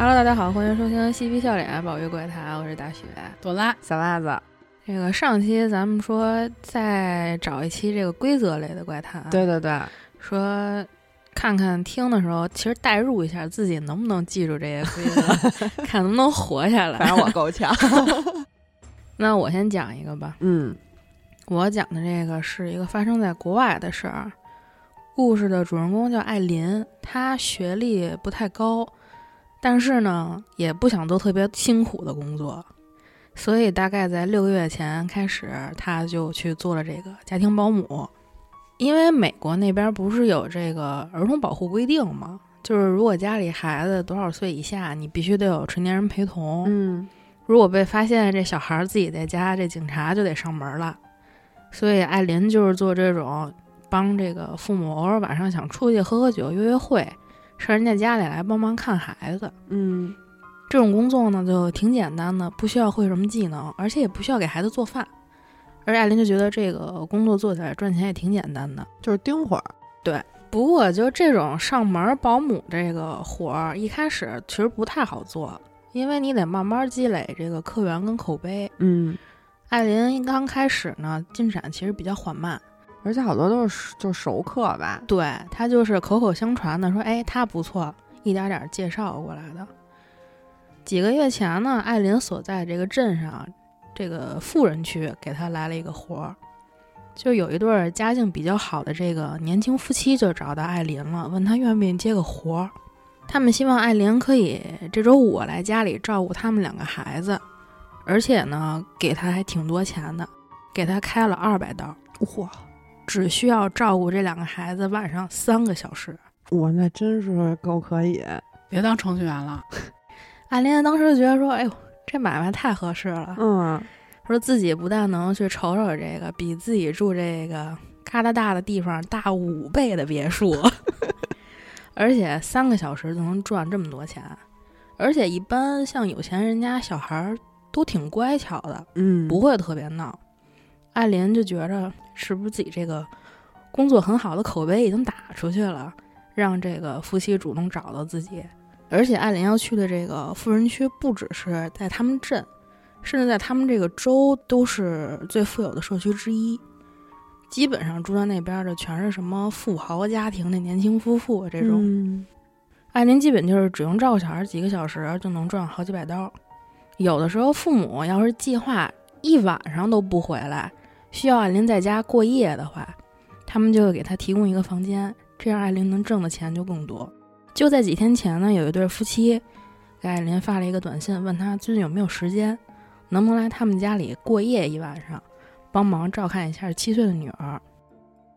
Hello，大家好，欢迎收听嬉皮笑脸宝玉怪谈，我是大雪。朵拉，小袜子，这个上期咱们说再找一期这个规则类的怪谈，对对对，说看看听的时候，其实代入一下自己能不能记住这些规则，看能不能活下来。反正我够呛。那我先讲一个吧，嗯我讲的这个是一个发生在国外的事儿。故事的主人公叫艾琳，她学历不太高，但是呢，也不想做特别辛苦的工作，所以大概在六个月前开始，他就去做了这个家庭保姆。因为美国那边不是有这个儿童保护规定吗？就是如果家里孩子多少岁以下，你必须得有成年人陪同。嗯如果被发现这小孩儿自己在家，这警察就得上门了。所以艾琳就是做这种帮这个父母偶尔晚上想出去喝喝酒、约约会，上人家家里来帮忙看孩子。嗯这种工作呢就挺简单的，不需要会什么技能，而且也不需要给孩子做饭。而艾琳就觉得这个工作做起来赚钱也挺简单的。就是盯会儿。对不过就这种上门保姆这个活儿，一开始其实不太好做，因为你得慢慢积累这个客源跟口碑。嗯，艾琳刚开始呢，进展其实比较缓慢。而且好多都是就熟客吧。对他就是口口相传的说，哎，他不错，一点点介绍过来的。几个月前呢，艾琳所在这个镇上，这个富人区给他来了一个活儿，就有一对儿家境比较好的这个年轻夫妻就找到艾琳了，问他愿不愿意接个活儿。他们希望艾琳可以这周五来家里照顾他们两个孩子，而且呢，给他还挺多钱的，给他开了二百刀。哇只需要照顾这两个孩子晚上三个小时。我，那真是够可以。别当程序员了。艾琳当时就觉得说：“哎呦，这买卖太合适了。嗯，说自己不但能去瞅瞅这个比自己住这个嘎达大的地方大五倍的别墅，而且三个小时就能赚这么多钱。而且一般像有钱人家小孩儿都挺乖巧的，嗯，不会特别闹。艾琳就觉着是不是自己这个工作很好的口碑已经打出去了，让这个夫妻主动找到自己。而且艾琳要去的这个富人区不只是在他们镇，甚至在他们这个州都是最富有的社区之一。基本上住在那边的全是什么富豪家庭的年轻夫妇这种。嗯艾琳基本就是只用照顾小孩几个小时就能赚好几百刀。有的时候父母要是计划一晚上都不回来，需要艾琳在家过夜的话，他们就会给她提供一个房间，这样艾琳能挣的钱就更多。就在几天前呢，有一对夫妻给艾琳发了一个短信，问她最近有没有时间，能不能来他们家里过夜一晚上，帮忙照看一下七岁的女儿。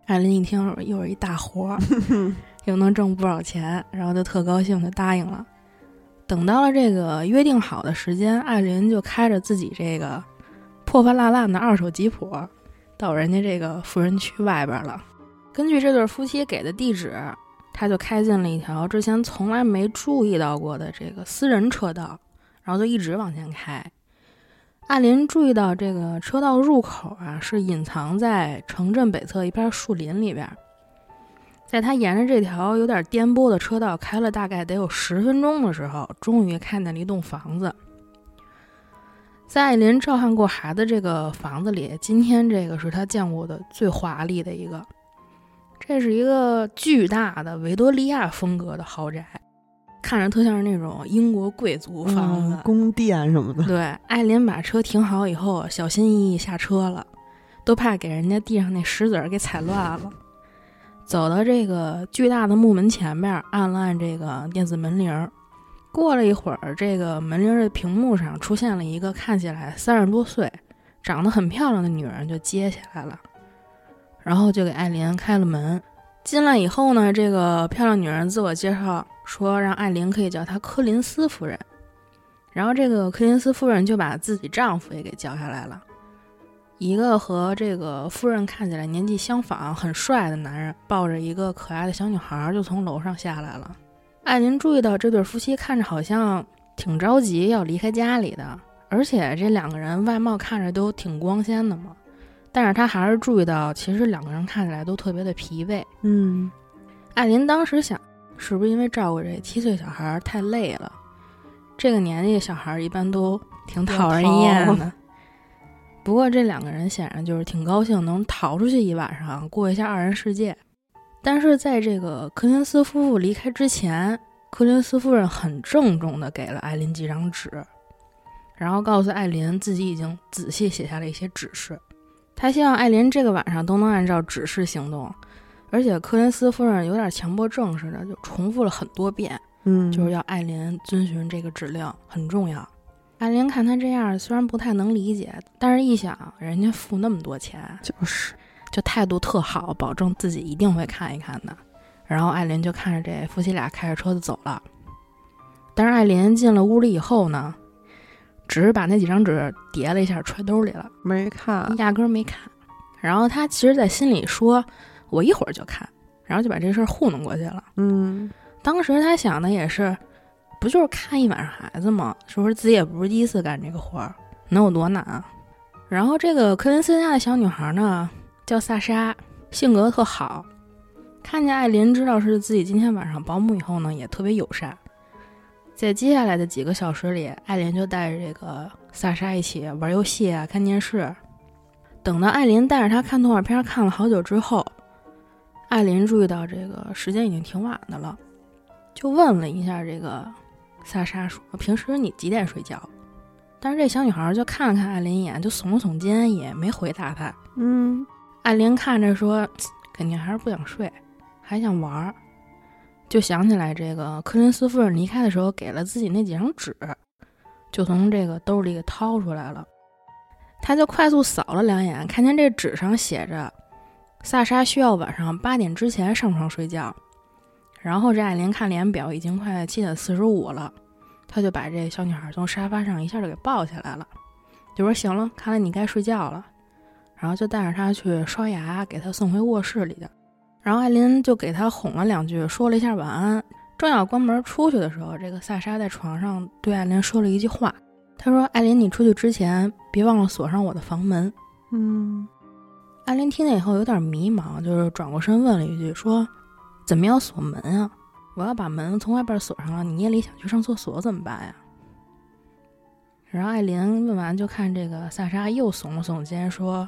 艾琳一听又是一大活儿，又能挣不少钱，然后就特高兴，就答应了。等到了这个约定好的时间，艾琳就开着自己这个破破烂烂的二手吉普，到人家这个富人区外边了。根据这对夫妻给的地址，他就开进了一条之前从来没注意到过的这个私人车道，然后就一直往前开。艾琳注意到这个车道入口啊，是隐藏在城镇北侧一片树林里边。在他沿着这条有点颠簸的车道开了大概得有十分钟的时候，终于看见了一栋房子。在艾琳照看过孩子这个房子里，今天这个是她见过的最华丽的一个。这是一个巨大的维多利亚风格的豪宅，看着特像是那种英国贵族房子。嗯宫殿什么的。对，艾琳把车停好以后，小心翼翼下车了，都怕给人家地上那石子儿给踩乱了。走到这个巨大的木门前面，按了按这个电子门铃儿。过了一会儿，这个门铃的屏幕上出现了一个看起来三十多岁、长得很漂亮的女人，就接起来了，然后就给艾琳开了门。进来以后呢，这个漂亮女人自我介绍说，让艾琳可以叫她柯林斯夫人。然后这个柯林斯夫人就把自己丈夫也给叫下来了，一个和这个夫人看起来年纪相仿、很帅的男人，抱着一个可爱的小女孩就从楼上下来了。艾琳注意到这对夫妻看着好像挺着急要离开家里的，而且这两个人外貌看着都挺光鲜的嘛。但是他还是注意到，其实两个人看起来都特别的疲惫。嗯艾琳当时想，是不是因为照顾这七岁小孩太累了？这个年纪小孩儿一般都挺讨人厌 的。不过这两个人显然就是挺高兴能逃出去一晚上，过一下二人世界。但是在这个柯林斯夫妇离开之前，柯林斯夫人很郑重地给了艾琳几张纸，然后告诉艾琳自己已经仔细写下了一些指示。她希望艾琳这个晚上都能按照指示行动，而且柯林斯夫人有点强迫症似的，就重复了很多遍，嗯，就是要艾琳遵循这个指令，很重要。艾琳看他这样，虽然不太能理解，但是一想，人家付那么多钱，就是就态度特好，保证自己一定会看一看的。然后艾琳就看着这夫妻俩开着车子走了。但是艾琳进了屋里以后呢，只是把那几张纸叠了一下，揣兜里了，没看，压根儿没看。然后她其实，在心里说：“我一会儿就看。”然后就把这事儿糊弄过去了。嗯，当时她想的也是，不就是看一晚上孩子吗？是不是自己也不是第一次干这个活儿，能有多难啊？然后这个科林斯家的小女孩呢，叫萨莎，性格特好。看见艾琳知道是自己今天晚上保姆以后呢，也特别友善。在接下来的几个小时里，艾琳就带着这个萨莎一起玩游戏啊、看电视。等到艾琳带着她看动画片看了好久之后，艾琳注意到这个时间已经挺晚的了，就问了一下这个萨莎说：“平时你几点睡觉？”但是这小女孩就看了看艾琳一眼，就耸了耸肩，也没回答她。嗯，艾琳看着说：“肯定还是不想睡，还想玩儿。”就想起来这个柯林斯夫人离开的时候给了自己那几张纸，就从这个兜里给掏出来了。他就快速扫了两眼，看见这纸上写着：“萨莎需要晚上八点之前上床睡觉。”然后这艾琳看脸表，已经快七点四十五了，他就把这小女孩从沙发上一下就给抱起来了，就说：“行了，看来你该睡觉了。”然后就带着他去刷牙，给他送回卧室里的。然后艾琳就给他哄了两句，说了一下晚安。正要关门出去的时候，这个萨莎在床上对艾琳说了一句话，她说：“艾琳，你出去之前别忘了锁上我的房门。”嗯，艾琳听见以后有点迷茫，就是转过身问了一句：“说怎么要锁门啊？我要把门从外边锁上了，你夜里想去上厕所怎么办呀？”然后艾琳问完，就看这个萨莎又耸了耸肩，说：“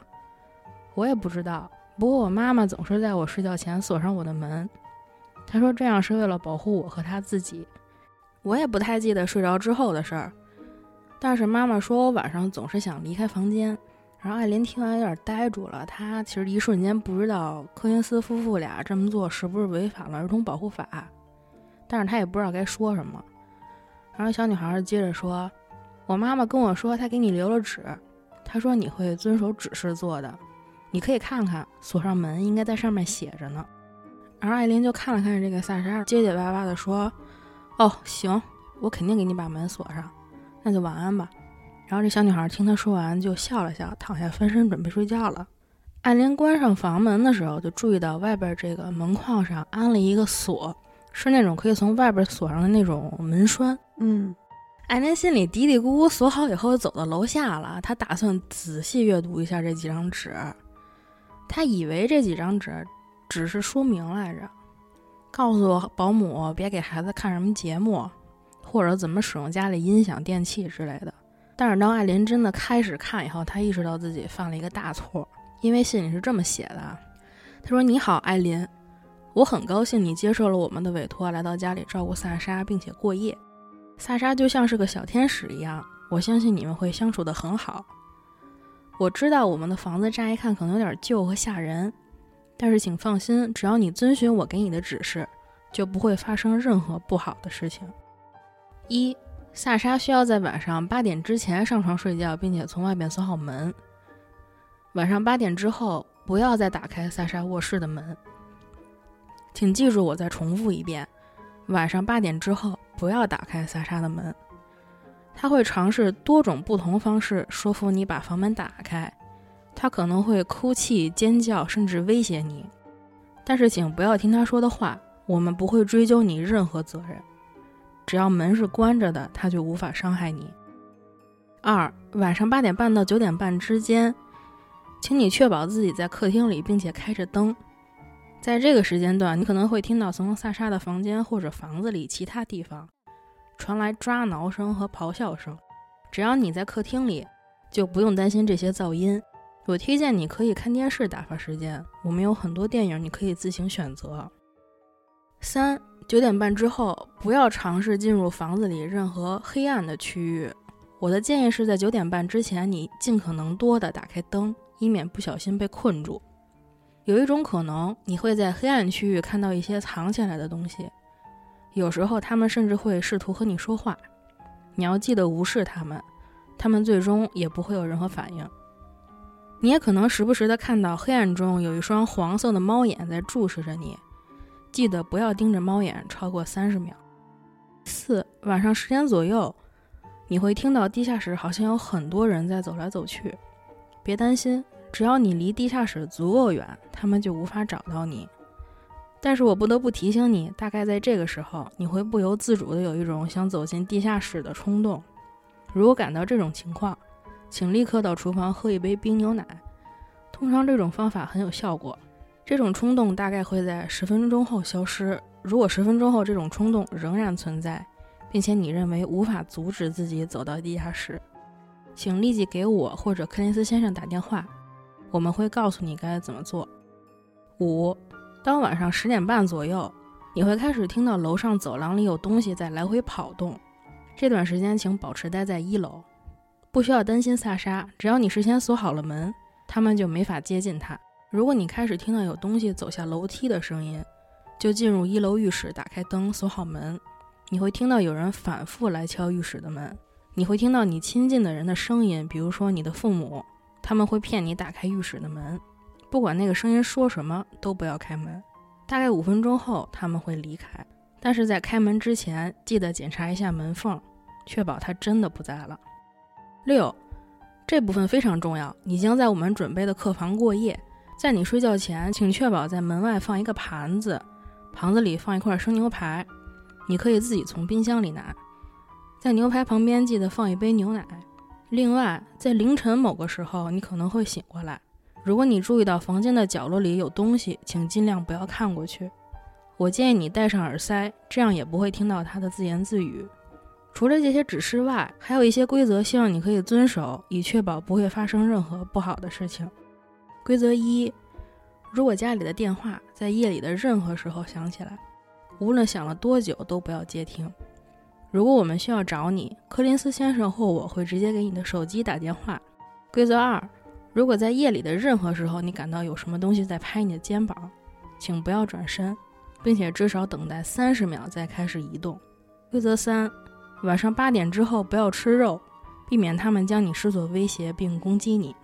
我也不知道，不过我妈妈总是在我睡觉前锁上我的门。她说这样是为了保护我和她自己。我也不太记得睡着之后的事儿，但是妈妈说我晚上总是想离开房间。”然后艾琳听完有点呆住了，她其实一瞬间不知道柯林斯夫妇俩这么做是不是违反了儿童保护法，但是她也不知道该说什么。然后小女孩接着说：“我妈妈跟我说，她给你留了纸，她说你会遵守指示做的，你可以看看，锁上门应该在上面写着呢。”然后艾琳就看了看这个萨莎，结结巴巴的说：“哦，行，我肯定给你把门锁上，那就晚安吧。”然后这小女孩听她说完，就笑了笑，躺下翻身准备睡觉了。艾琳关上房门的时候，就注意到外边这个门框上安了一个锁，是那种可以从外边锁上的那种门栓。嗯，艾琳心里嘀嘀咕咕，锁好以后走到楼下了。她打算仔细阅读一下这几张纸。他以为这几张纸只是说明来着，告诉保姆别给孩子看什么节目，或者怎么使用家里音响、电器之类的。但是当艾琳真的开始看以后，她意识到自己犯了一个大错，因为信里是这么写的：“他说，你好，艾琳，我很高兴你接受了我们的委托，来到家里照顾萨莎，并且过夜。萨莎就像是个小天使一样，我相信你们会相处得很好。我知道我们的房子乍一看可能有点旧和吓人，但是请放心，只要你遵循我给你的指示，就不会发生任何不好的事情。一。”萨莎需要在晚上八点之前上床睡觉，并且从外面锁好门。晚上八点之后，不要再打开萨莎卧室的门。请记住，我再重复一遍：晚上八点之后，不要打开萨莎的门。他会尝试多种不同方式说服你把房门打开。他可能会哭泣、尖叫，甚至威胁你。但是，请不要听他说的话。我们不会追究你任何责任。只要门是关着的，他就无法伤害你。二晚上八点半到九点半之间，请你确保自己在客厅里，并且开着灯。在这个时间段，你可能会听到从萨莎的房间或者房子里其他地方传来抓挠声和咆哮声。只要你在客厅里，就不用担心这些噪音。我推荐你可以看电视打发时间，我们有很多电影你可以自行选择。三九点半之后，不要尝试进入房子里任何黑暗的区域。我的建议是在九点半之前，你尽可能多的打开灯，以免不小心被困住。有一种可能，你会在黑暗区域看到一些藏起来的东西，有时候他们甚至会试图和你说话。你要记得无视他们，他们最终也不会有任何反应。你也可能时不时的看到黑暗中有一双黄色的猫眼在注视着你，记得不要盯着猫眼超过三十秒。四晚上十点左右，你会听到地下室好像有很多人在走来走去，别担心，只要你离地下室足够远，他们就无法找到你。但是我不得不提醒你，大概在这个时候，你会不由自主的有一种想走进地下室的冲动。如果感到这种情况，请立刻到厨房喝一杯冰牛奶。通常这种方法很有效果。这种冲动大概会在十分钟后消失。如果十分钟后这种冲动仍然存在，并且你认为无法阻止自己走到地下室，请立即给我或者柯林斯先生打电话，我们会告诉你该怎么做。五。当晚上十点半左右，你会开始听到楼上走廊里有东西在来回跑动。这段时间，请保持待在一楼，不需要担心萨莎。只要你事先锁好了门，他们就没法接近他。如果你开始听到有东西走下楼梯的声音，就进入一楼浴室，打开灯，锁好门。你会听到有人反复来敲浴室的门。你会听到你亲近的人的声音，比如说你的父母，他们会骗你打开浴室的门。不管那个声音说什么，都不要开门。大概五分钟后，他们会离开。但是在开门之前，记得检查一下门缝，确保他真的不在了。六，这部分非常重要。你将在我们准备的客房过夜。在你睡觉前，请确保在门外放一个盘子，盘子里放一块生牛排，你可以自己从冰箱里拿。在牛排旁边，记得放一杯牛奶。另外，在凌晨某个时候，你可能会醒过来。如果你注意到房间的角落里有东西，请尽量不要看过去。我建议你戴上耳塞，这样也不会听到他的自言自语。除了这些指示外，还有一些规则，希望你可以遵守，以确保不会发生任何不好的事情。规则一：如果家里的电话在夜里的任何时候响起来，无论响了多久，都不要接听。如果我们需要找你，柯林斯先生或我会直接给你的手机打电话。规则二。如果在夜里的任何时候，你感到有什么东西在拍你的肩膀，请不要转身，并且至少等待三十秒再开始移动。规则三：晚上八点之后不要吃肉，避免他们将你视作威胁并攻击你。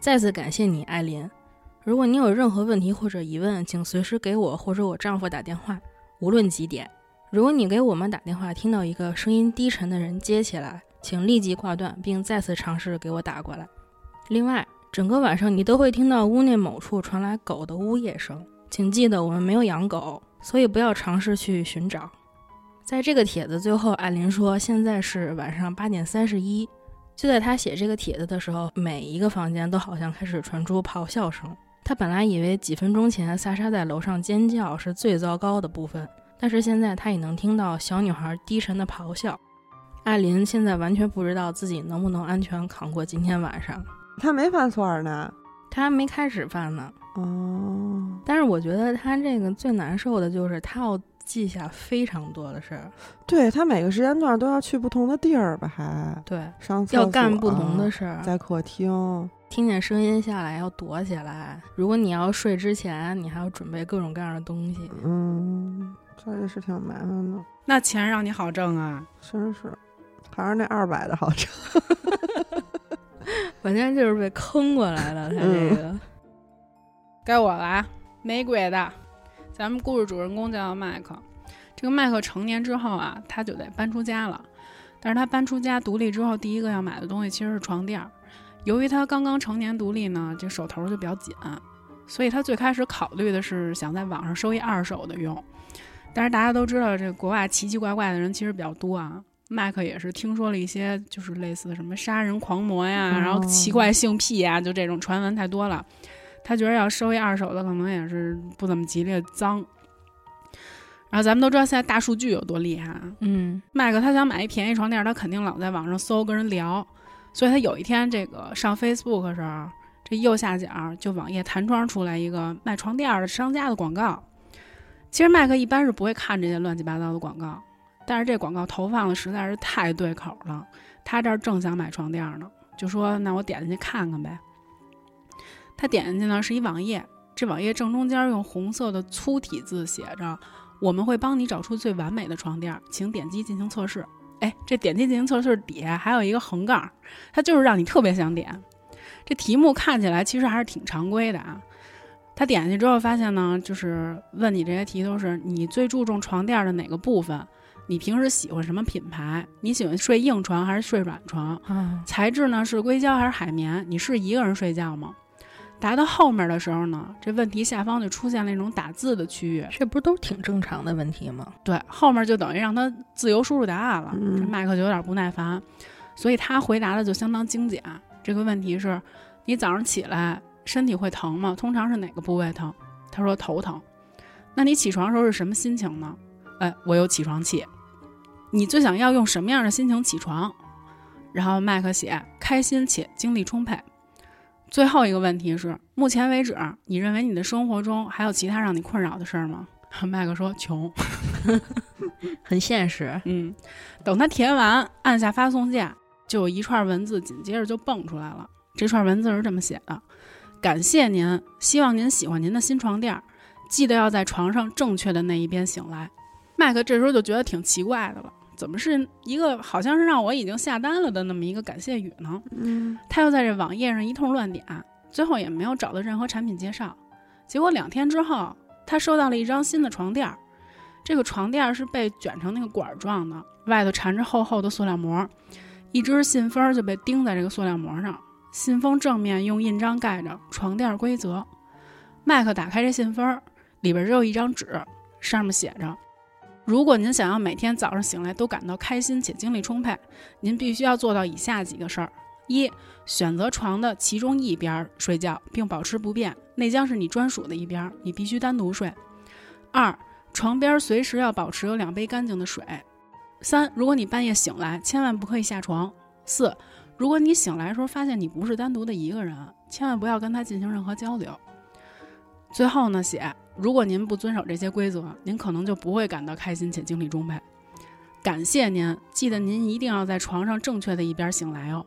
再次感谢你，艾琳。如果你有任何问题或者疑问，请随时给我或者我丈夫打电话，无论几点。如果你给我们打电话听到一个声音低沉的人接起来，请立即挂断并再次尝试给我打过来。另外。整个晚上，你都会听到屋内某处传来狗的呜咽声。请记得，我们没有养狗，所以不要尝试去寻找。在这个帖子最后，艾琳说：“现在是晚上八点三十一。”就在他写这个帖子的时候，每一个房间都好像开始传出咆哮声。他本来以为几分钟前萨莎在楼上尖叫是最糟糕的部分，但是现在他也能听到小女孩低沉的咆哮。艾琳现在完全不知道自己能不能安全扛过今天晚上。他没犯错呢，他还没开始犯呢。哦，但是我觉得他这个最难受的就是他要记下非常多的事儿。对他每个时间段都要去不同的地儿吧？还对，上厕所要干不同的事儿，在客厅听见声音下来要躲起来。如果你要睡之前，你还要准备各种各样的东西。嗯，这也是挺麻烦的。那钱让你好挣啊，真是，还是那二百的好挣。完全就是被坑过来的，他这个该我了啊！玫瑰的，咱们故事主人公叫麦克。这个麦克成年之后啊，他就得搬出家了。但是他搬出家独立之后，第一个要买的东西其实是床垫。由于他刚刚成年独立呢，这手头就比较紧，所以他最开始考虑的是想在网上收一二手的用。但是大家都知道，这国外奇奇怪怪的人其实比较多啊。麦克也是听说了一些，就是类似什么杀人狂魔呀，然后奇怪性癖呀，就这种传闻太多了。他觉得要收一二手的，可能也是不怎么吉利、脏。然后咱们都知道现在大数据有多厉害啊。嗯麦克他想买一便宜床垫，他肯定老在网上搜跟人聊，所以他有一天这个上 Facebook 的时候，这右下角就网页弹窗出来一个卖床垫的商家的广告。其实麦克一般是不会看这些乱七八糟的广告，但是这广告投放的实在是太对口了。他这儿正想买床垫呢，就说那我点进去看看呗。他点进去呢是一网页，这网页正中间用红色的粗体字写着。我们会帮你找出最完美的床垫，请点击进行测试。哎，这点击进行测试底下还有一个横杠，它就是让你特别想点。这题目看起来其实还是挺常规的啊。他点进去之后发现呢，就是问你这些题都是你最注重床垫的哪个部分？你平时喜欢什么品牌？你喜欢睡硬床还是睡软床？啊，材质呢是硅胶还是海绵？你是一个人睡觉吗？答到后面的时候呢，这问题下方就出现了那种打字的区域，这不是都挺正常的问题吗？对，后面就等于让他自由输入答案了。嗯这麦克就有点不耐烦，所以他回答的就相当精简。这个问题是：你早上起来身体会疼吗？通常是哪个部位疼？他说头疼。那你起床的时候是什么心情呢？哎，我有起床气。你最想要用什么样的心情起床？然后麦克写开心且精力充沛。最后一个问题是：目前为止，你认为你的生活中还有其他让你困扰的事儿吗？麦克说穷。很现实。嗯，等他填完，按下发送键，就有一串文字紧接着就蹦出来了。这串文字是这么写的：“感谢您，希望您喜欢您的新床垫儿，记得要在床上正确的那一边醒来。”麦克这时候就觉得挺奇怪的了，怎么是一个好像是让我已经下单了的那么一个感谢语呢？嗯他又在这网页上一通乱点，最后也没有找到任何产品介绍。结果两天之后，他收到了一张新的床垫儿，这个床垫儿是被卷成那个管儿状的，外头缠着厚厚的塑料膜，一只信封儿就被钉在这个塑料膜上，信封正面用印章盖着“床垫儿规则”。麦克打开这信封儿，里边只有一张纸，上面写着：“如果您想要每天早上醒来都感到开心且精力充沛，您必须要做到以下几个事儿：一、选择床的其中一边睡觉，并保持不变，那将是你专属的一边，你必须单独睡。二、床边随时要保持有两杯干净的水。三、如果你半夜醒来，千万不可以下床。四、如果你醒来的时候发现你不是单独的一个人，千万不要跟他进行任何交流。最后呢，写如果您不遵守这些规则，您可能就不会感到开心且精力充沛。感谢您，记得您一定要在床上正确的一边醒来哦。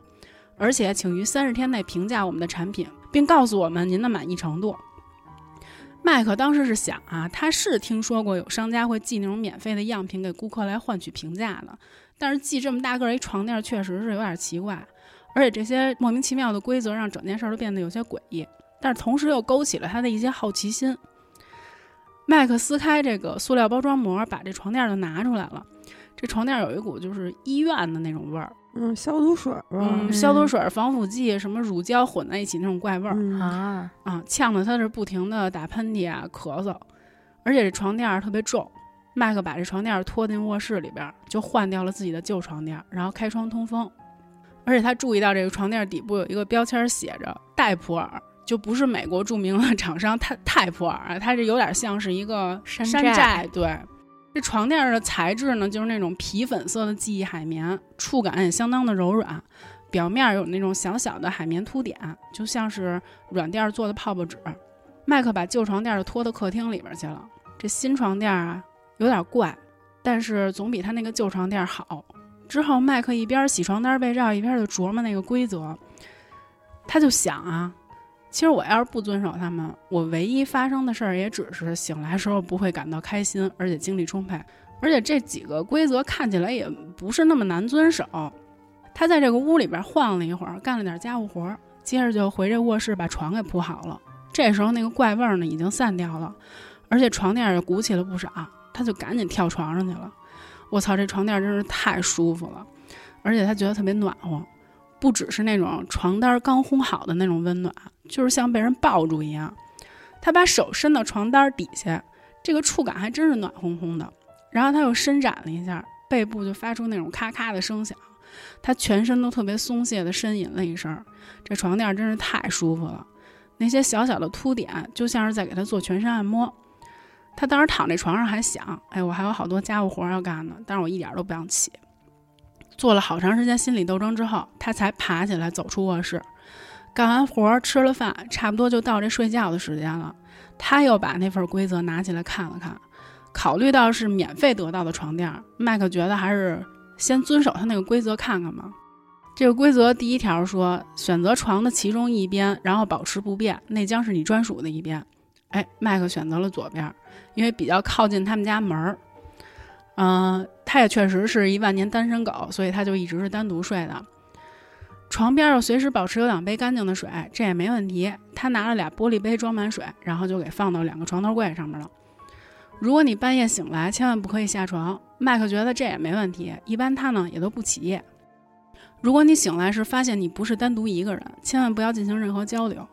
而且，请于三十天内评价我们的产品，并告诉我们您的满意程度。麦克当时是想啊，他是听说过有商家会寄那种免费的样品给顾客来换取评价的，但是寄这么大个一床垫确实是有点奇怪，而且这些莫名其妙的规则让整件事都变得有些诡异，但是同时又勾起了他的一些好奇心。麦克撕开这个塑料包装膜，把这床垫就拿出来了。这床垫有一股就是医院的那种味儿，嗯，消毒水儿吧，嗯，消毒水、防腐剂、什么乳胶混在一起那种怪味儿。嗯啊，啊，呛得他是不停的打喷嚏啊、咳嗽，而且这床垫儿特别重。麦克把这床垫儿拖进卧室里边儿，就换掉了自己的旧床垫儿，然后开窗通风。而且他注意到这个床垫儿底部有一个标签儿写着“戴普尔”，就不是美国著名的厂商泰 泰普尔，它这有点像是一个山山寨对，这床垫儿的材质呢，就是那种皮粉色的记忆海绵，触感也相当的柔软，表面有那种小小的海绵凸点，就像是软垫儿做的泡泡纸。麦克把旧床垫儿拖到客厅里边去了。这新床垫儿啊，有点怪，但是总比他那个旧床垫儿好。之后，麦克一边洗床单被罩，一边就琢磨那个规则。他就想啊，其实我要是不遵守他们，我唯一发生的事儿也只是醒来时候不会感到开心，而且精力充沛。而且这几个规则看起来也不是那么难遵守。他在这个屋里边晃了一会儿，干了点家务活，接着就回这卧室把床给铺好了。这时候那个怪味儿呢已经散掉了，而且床垫也鼓起了不少，他就赶紧跳床上去了。我操，这床垫真是太舒服了，而且他觉得特别暖和，不只是那种床单刚烘好的那种温暖，就是像被人抱住一样。他把手伸到床单底下，这个触感还真是暖烘烘的。然后他又伸展了一下，背部就发出那种咔咔的声响，他全身都特别松懈的呻吟了一声。这床垫真是太舒服了，那些小小的凸点就像是在给他做全身按摩。他当时躺在床上还想，哎，我还有好多家务活要干呢，但是我一点都不想起。做了好长时间心理斗争之后，他才爬起来走出卧室，干完活吃了饭，差不多就到这睡觉的时间了。他又把那份规则拿起来看了看，考虑到是免费得到的床垫，麦克觉得还是先遵守他那个规则看看吧。这个规则第一条说，选择床的其中一边，然后保持不变，那将是你专属的一边。哎，麦克选择了左边，因为比较靠近他们家门儿。嗯，他也确实是一万年单身狗，所以他就一直是单独睡的。床边又随时保持有两杯干净的水，这也没问题。他拿了俩玻璃杯装满水，然后就给放到两个床头柜上面了。如果你半夜醒来，千万不可以下床。麦克觉得这也没问题，一般他呢也都不起夜。如果你醒来时发现你不是单独一个人，千万不要进行任何交流。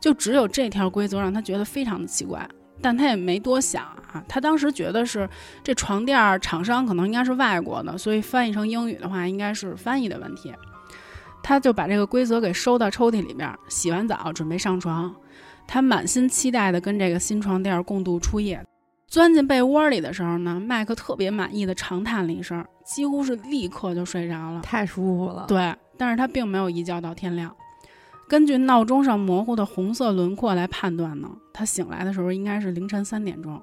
就只有这条规则让他觉得非常的奇怪，但他也没多想啊。他当时觉得是这床垫厂商可能应该是外国的，所以翻译成英语的话应该是翻译的问题。他就把这个规则给收到抽屉里边，洗完澡准备上床。他满心期待的跟这个新床垫共度初夜。钻进被窝里的时候呢，麦克特别满意的长叹了一声，几乎是立刻就睡着了，太舒服了。对，但是他并没有一觉到天亮。根据闹钟上模糊的红色轮廓来判断呢，他醒来的时候应该是凌晨三点钟。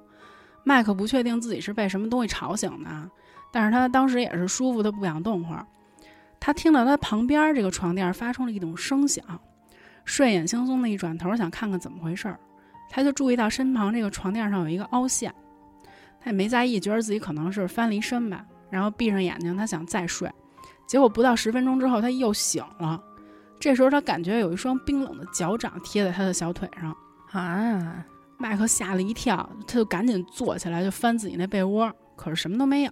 麦克不确定自己是被什么东西吵醒的，但是他当时也是舒服的不想动会儿。他听到他旁边这个床垫发出了一种声响，睡眼惺忪的一转头想看看怎么回事儿，他就注意到身旁这个床垫上有一个凹陷，他也没在意，觉得自己可能是翻了一身吧，然后闭上眼睛，他想再睡，结果不到十分钟之后他又醒了。这时候他感觉有一双冰冷的脚掌贴在他的小腿上啊！麦克吓了一跳，他就赶紧坐起来就翻自己那被窝，可是什么都没有。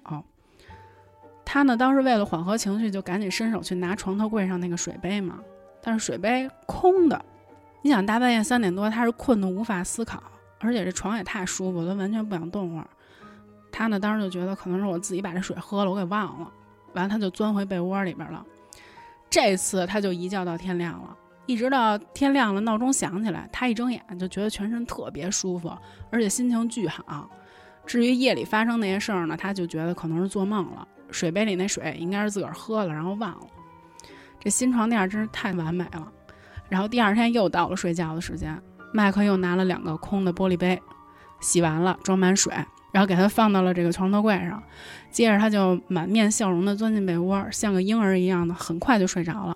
他呢，当时为了缓和情绪，就赶紧伸手去拿床头柜上那个水杯嘛，但是水杯空的。你想大半夜三点多，他是困得无法思考，而且这床也太舒服他，完全不想动会儿。他呢，当时就觉得可能是我自己把这水喝了，我给忘了。完了，他就钻回被窝里边了。这次他就一觉到天亮了，一直到天亮了，闹钟响起来，他一睁眼就觉得全身特别舒服，而且心情巨好。至于夜里发生那些事儿呢，他就觉得可能是做梦了，水杯里那水应该是自个儿喝了，然后忘了。这新床垫真是太完美了。然后第二天又到了睡觉的时间，麦克又拿了两个空的玻璃杯，洗完了装满水。然后给他放到了这个床头柜上，接着他就满面笑容地钻进被窝，像个婴儿一样的，很快就睡着了。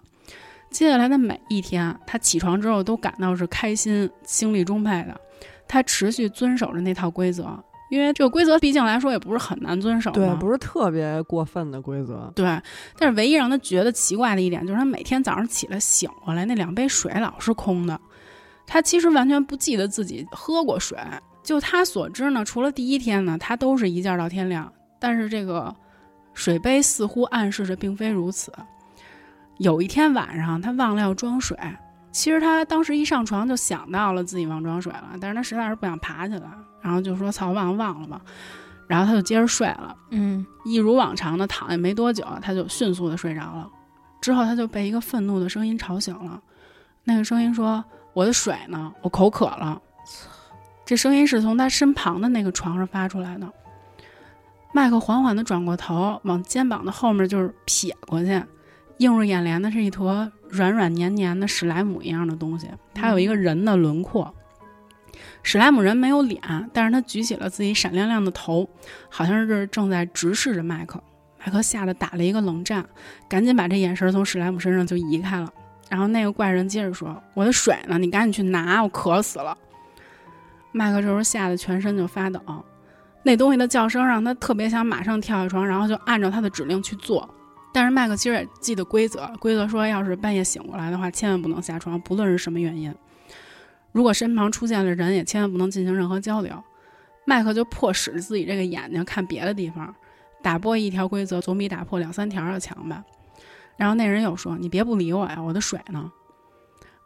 接下来的每一天，他起床之后都感到是开心、精力充沛的。他持续遵守着那套规则，因为这个规则毕竟来说也不是很难遵守，对，不是特别过分的规则。对，但是唯一让他觉得奇怪的一点就是，他每天早上起来醒过来，那两杯水老是空的。他其实完全不记得自己喝过水。就他所知呢，除了第一天呢，他都是一觉到天亮。但是这个水杯似乎暗示着并非如此。有一天晚上，他忘了要装水。其实他当时一上床就想到了自己忘装水了，但是他实在是不想爬起来，然后就说：“操，忘了忘了吧。”然后他就接着睡了。嗯，一如往常的躺下没多久，他就迅速的睡着了。之后他就被一个愤怒的声音吵醒了。那个声音说：“我的水呢？我口渴了。”这声音是从他身旁的那个床上发出来的。麦克缓缓地转过头，往肩膀的后面就是瞥过去，映入眼帘的是一坨软软黏黏的史莱姆一样的东西。它有一个人的轮廓。史莱姆人没有脸，但是他举起了自己闪亮亮的头，好像是正在直视着麦克。麦克吓得打了一个冷战，赶紧把这眼神从史莱姆身上就移开了。然后那个怪人接着说：“我的水呢？你赶紧去拿，我渴死了。”麦克这时候吓得全身就发抖，那东西的叫声让他特别想马上跳下床，然后就按照他的指令去做。但是麦克其实也记得规则，规则说要是半夜醒过来的话，千万不能下床，不论是什么原因。如果身旁出现了人，也千万不能进行任何交流。麦克就迫使自己这个眼睛看别的地方，打破一条规则总比打破两三条要强吧。然后那人又说：“你别不理我呀，我的水呢？”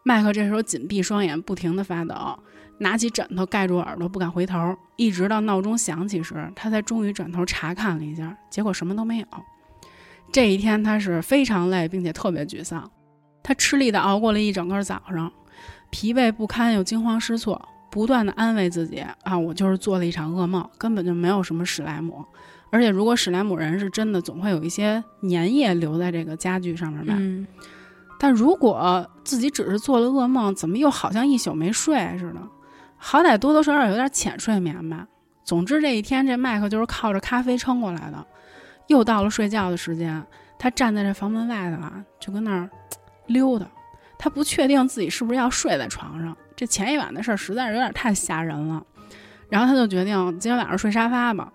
麦克这时候紧闭双眼，不停地发抖。拿起枕头盖住耳朵，不敢回头，一直到闹钟响起时，他才终于转头查看了一下，结果什么都没有。这一天他是非常累，并且特别沮丧。他吃力地熬过了一整个早上，疲惫不堪又惊慌失措。不断地安慰自己啊，我就是做了一场噩梦，根本就没有什么史莱姆。而且如果史莱姆人是真的，总会有一些粘液留在这个家具上面吧。嗯，但如果自己只是做了噩梦，怎么又好像一宿没睡似的？好歹多多少少有点浅睡眠吧。总之这一天，这麦克就是靠着咖啡撑过来的。又到了睡觉的时间，他站在这房门外头啊，就跟那儿溜达。他不确定自己是不是要睡在床上。这前一晚的事儿实在是有点太吓人了，然后他就决定今天晚上睡沙发吧。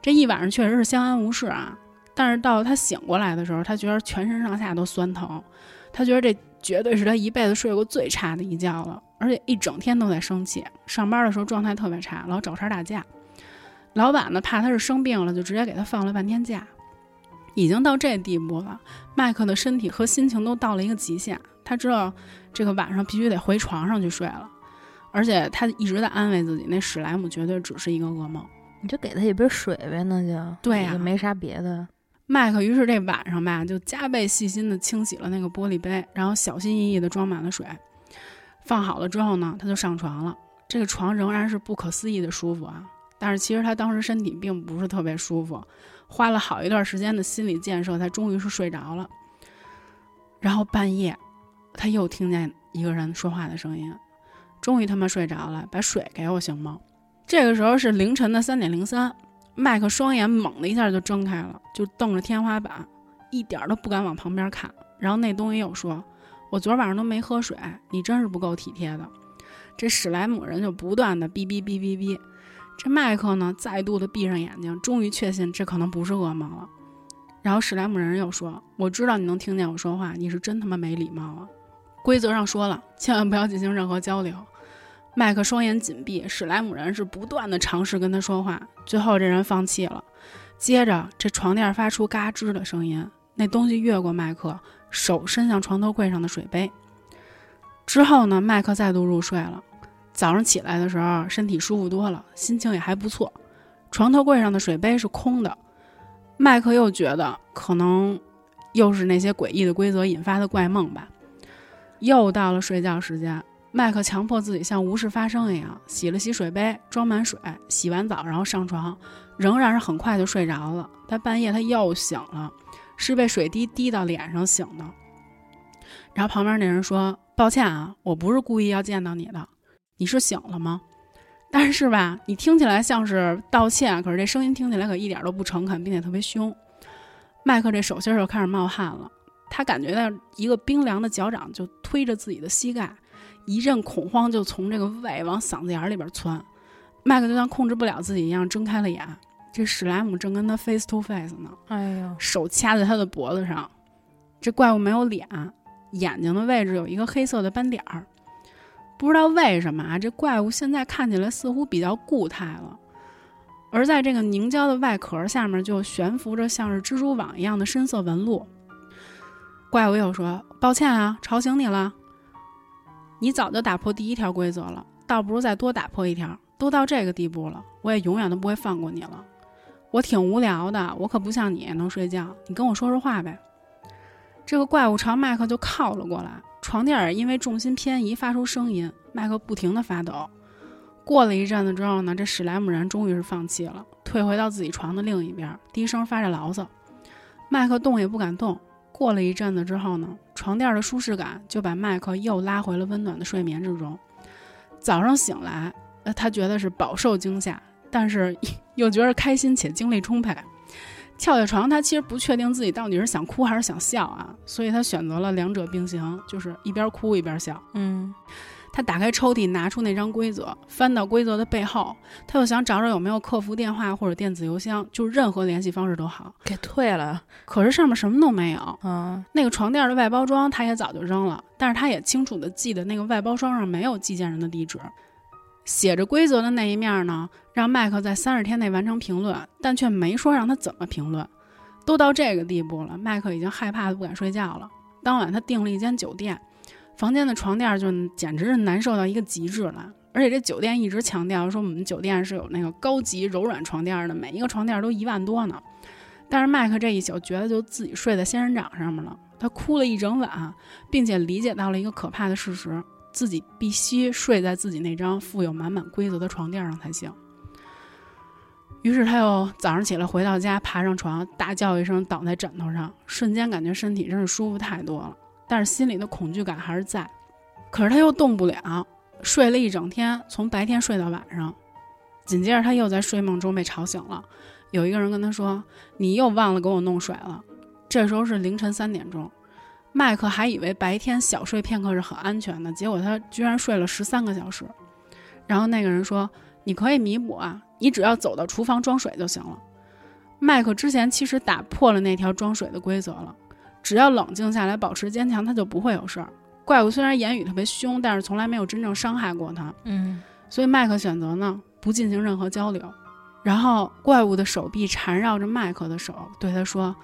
这一晚上确实是相安无事啊，但是到他醒过来的时候，他觉得全身上下都酸疼，他觉得这绝对是他一辈子睡过最差的一觉了，而且一整天都在生气，上班的时候状态特别差，老找茬打架。老板呢怕他是生病了，就直接给他放了半天假。已经到这地步了，麦克的身体和心情都到了一个极限，他知道。这个晚上必须得回床上去睡了，而且他一直在安慰自己，那史莱姆绝对只是一个噩梦。你就给他一杯水呗，那就对呀，没啥别的。麦克于是这晚上吧，就加倍细心的清洗了那个玻璃杯，然后小心翼翼的装满了水，放好了之后呢，他就上床了。这个床仍然是不可思议的舒服啊，但是其实他当时身体并不是特别舒服，花了好一段时间的心理建设，他终于是睡着了。然后半夜。他又听见一个人说话的声音，终于他妈睡着了，把水给我行吗？这个时候是凌晨的三点零三，麦克双眼猛的一下就睁开了，就瞪着天花板，一点都不敢往旁边看。然后那东西又说：“我昨晚上都没喝水，你真是不够体贴的。”这史莱姆人就不断的哔哔哔哔哔。这麦克呢，再度的闭上眼睛，终于确信这可能不是噩梦了。然后史莱姆人又说：“我知道你能听见我说话，你是真他妈没礼貌啊！”规则上说了，千万不要进行任何交流。麦克双眼紧闭，史莱姆人是不断的尝试跟他说话，最后这人放弃了。接着，这床垫发出嘎吱的声音，那东西越过麦克，手伸向床头柜上的水杯。之后呢，麦克再度入睡了。早上起来的时候，身体舒服多了，心情也还不错。床头柜上的水杯是空的，麦克又觉得可能又是那些诡异的规则引发的怪梦吧。又到了睡觉时间，麦克强迫自己像无事发生一样，洗了洗水杯，装满水，洗完澡，然后上床，仍然是很快就睡着了。但半夜他又醒了，是被水滴滴到脸上醒的。然后旁边那人说：“抱歉啊，我不是故意要见到你的，你是醒了吗？”但是吧，你听起来像是道歉，可是这声音听起来可一点都不诚恳，并且特别凶。麦克这手心就开始冒汗了。他感觉到一个冰凉的脚掌就推着自己的膝盖，一阵恐慌就从这个胃往嗓子眼里边窜。麦克就像控制不了自己一样睁开了眼，这史莱姆正跟他 face to face 呢。哎呦，手掐在他的脖子上。这怪物没有脸，眼睛的位置有一个黑色的斑点儿。不知道为什么啊，这怪物现在看起来似乎比较固态了。而在这个凝胶的外壳下面，就悬浮着像是蜘蛛网一样的深色纹路。怪物又说：“抱歉啊，吵醒你了。你早就打破第一条规则了，倒不如再多打破一条。都到这个地步了，我也永远都不会放过你了。我挺无聊的，我可不像你能睡觉。你跟我说说话呗。”这个怪物朝麦克就靠了过来，床垫儿因为重心偏移发出声音，麦克不停地发抖。过了一阵子之后呢，这史莱姆人终于是放弃了，退回到自己床的另一边，低声发着牢骚。麦克动也不敢动。过了一阵子之后呢，床垫的舒适感就把麦克又拉回了温暖的睡眠之中。早上醒来，呃，他觉得是饱受惊吓，但是又觉得开心且精力充沛。跳下床，他其实不确定自己到底是想哭还是想笑啊，所以他选择了两者并行，就是一边哭一边笑。嗯。他打开抽屉，拿出那张规则，翻到规则的背后，他又想找找有没有客服电话或者电子邮箱，就任何联系方式都好。给退了，可是上面什么都没有。嗯，那个床垫的外包装他也早就扔了，但是他也清楚的记得那个外包装上没有寄件人的地址。写着规则的那一面呢，让麦克在三十天内完成评论，但却没说让他怎么评论。都到这个地步了，麦克已经害怕的不敢睡觉了。当晚他订了一间酒店。房间的床垫就简直是难受到一个极致了，而且这酒店一直强调说我们酒店是有那个高级柔软床垫的，每一个床垫都一万多呢。但是麦克这一宿觉得就自己睡在仙人掌上面了，他哭了一整晚，并且理解到了一个可怕的事实：自己必须睡在自己那张富有满满规则的床垫上才行。于是他又早上起来回到家，爬上床，大叫一声，倒在枕头上，瞬间感觉身体真是舒服太多了。但是心里的恐惧感还是在，可是他又动不了，睡了一整天，从白天睡到晚上。紧接着他又在睡梦中被吵醒了，有一个人跟他说：“你又忘了给我弄水了。”这时候是凌晨三点钟，麦克还以为白天小睡片刻是很安全的，结果他居然睡了十三个小时。然后那个人说：“你可以弥补啊。”你只要走到厨房装水就行了。麦克之前其实打破了那条装水的规则了，只要冷静下来，保持坚强，他就不会有事儿。怪物虽然言语特别凶，但是从来没有真正伤害过他。嗯，所以麦克选择呢不进行任何交流。然后怪物的手臂缠绕着麦克的手，对他说：“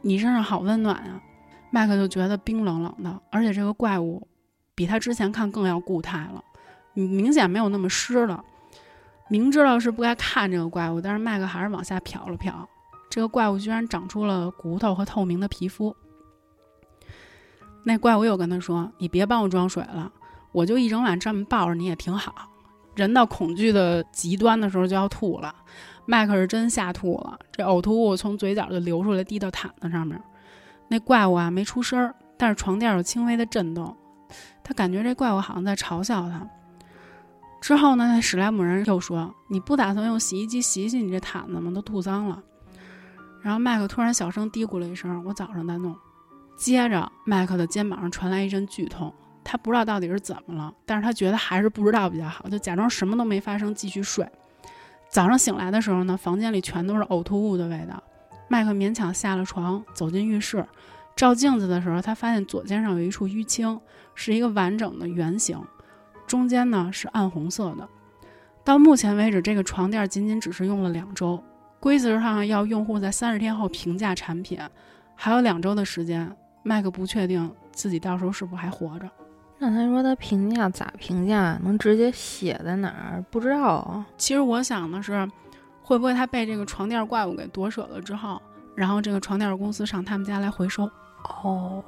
你身上好温暖啊。”麦克就觉得冰冷冷的，而且这个怪物比他之前看更要固态了，明显没有那么湿了。明知道是不该看这个怪物，但是麦克还是往下瞟了瞟。这个怪物居然长出了骨头和透明的皮肤。那怪物又跟他说：“你别帮我装水了，我就一整晚这么抱着你也挺好。”人到恐惧的极端的时候就要吐了，麦克是真吓吐了，这呕吐物从嘴角就流出来，滴到毯子上面。那怪物啊没出声儿，但是床垫有轻微的震动，他感觉这怪物好像在嘲笑他。之后呢？那史莱姆人又说：“你不打算用洗衣机洗洗你这毯子吗？都吐脏了。”然后麦克突然小声嘀咕了一声：“我早上再弄。”接着，麦克的肩膀上传来一阵剧痛，他不知道到底是怎么了，但是他觉得还是不知道比较好，就假装什么都没发生，继续睡。早上醒来的时候呢，房间里全都是呕吐物的味道。麦克勉强下了床，走进浴室，照镜子的时候，他发现左肩上有一处淤青，是一个完整的圆形。中间呢是暗红色的。到目前为止，这个床垫仅仅只是用了两周，规则上要用户在三十天后评价产品，还有两周的时间。麦克不确定自己到时候是不是还活着。那他说他评价咋评价？能直接写在哪儿？不知道。其实我想的是，会不会他被这个床垫怪物给夺舍了之后，然后这个床垫公司上他们家来回收？哦，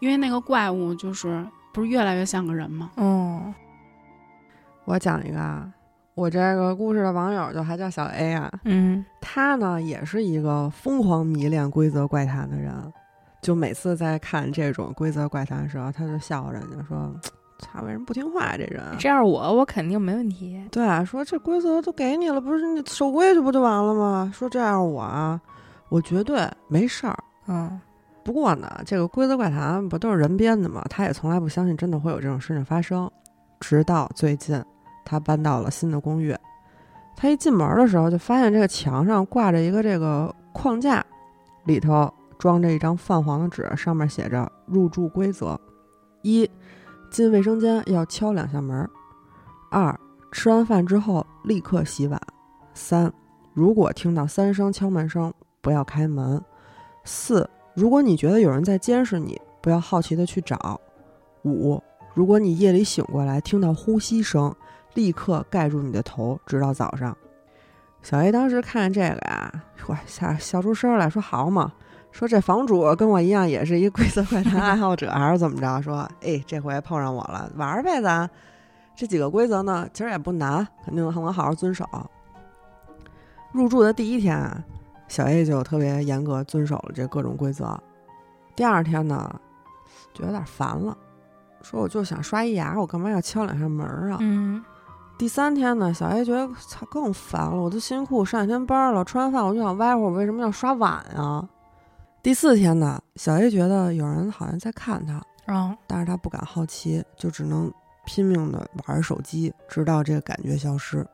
因为那个怪物就是不是越来越像个人吗？嗯。我讲一个啊，我这个故事的网友就还叫小 A 啊，嗯，他呢也是一个疯狂迷恋规则怪谈的人，就每次在看这种规则怪谈的时候，他就笑话人家说：“他为什么不听话？这人这样我我肯定没问题。”对啊，说这规则都给你了，不是你守规矩不就完了吗？说这样我啊，我绝对没事儿。嗯，不过呢，这个规则怪谈不都是人编的吗？他也从来不相信真的会有这种事情发生，直到最近。他搬到了新的公寓，他一进门的时候就发现这个墙上挂着一个这个框架，里头装着一张泛黄的纸，上面写着入住规则：一、进卫生间要敲两下门；二、吃完饭之后立刻洗碗；三、如果听到三声敲门声，不要开门；四、如果你觉得有人在监视你，不要好奇的去找；五、如果你夜里醒过来听到呼吸声。立刻盖住你的头，直到早上。小 A 当时看见这个呀，哇，笑笑出声来说：“好嘛，说这房主跟我一样，也是一规则怪谈爱好者，还是怎么着？说，哎，这回碰上我了，玩呗，咱这几个规则呢，其实也不难，肯定能好好遵守。入住的第一天，小 A 就特别严格遵守了这各种规则。第二天呢，就有点烦了，说我就想刷一牙，我干嘛要敲两下门啊？嗯。第三天呢，小 A 觉得操更烦了，我都辛苦上一天班了，吃完饭我就想歪会儿，为什么要刷碗啊？第四天呢，小 A 觉得有人好像在看他，嗯，但是他不敢好奇，就只能拼命的玩手机，直到这个感觉消失。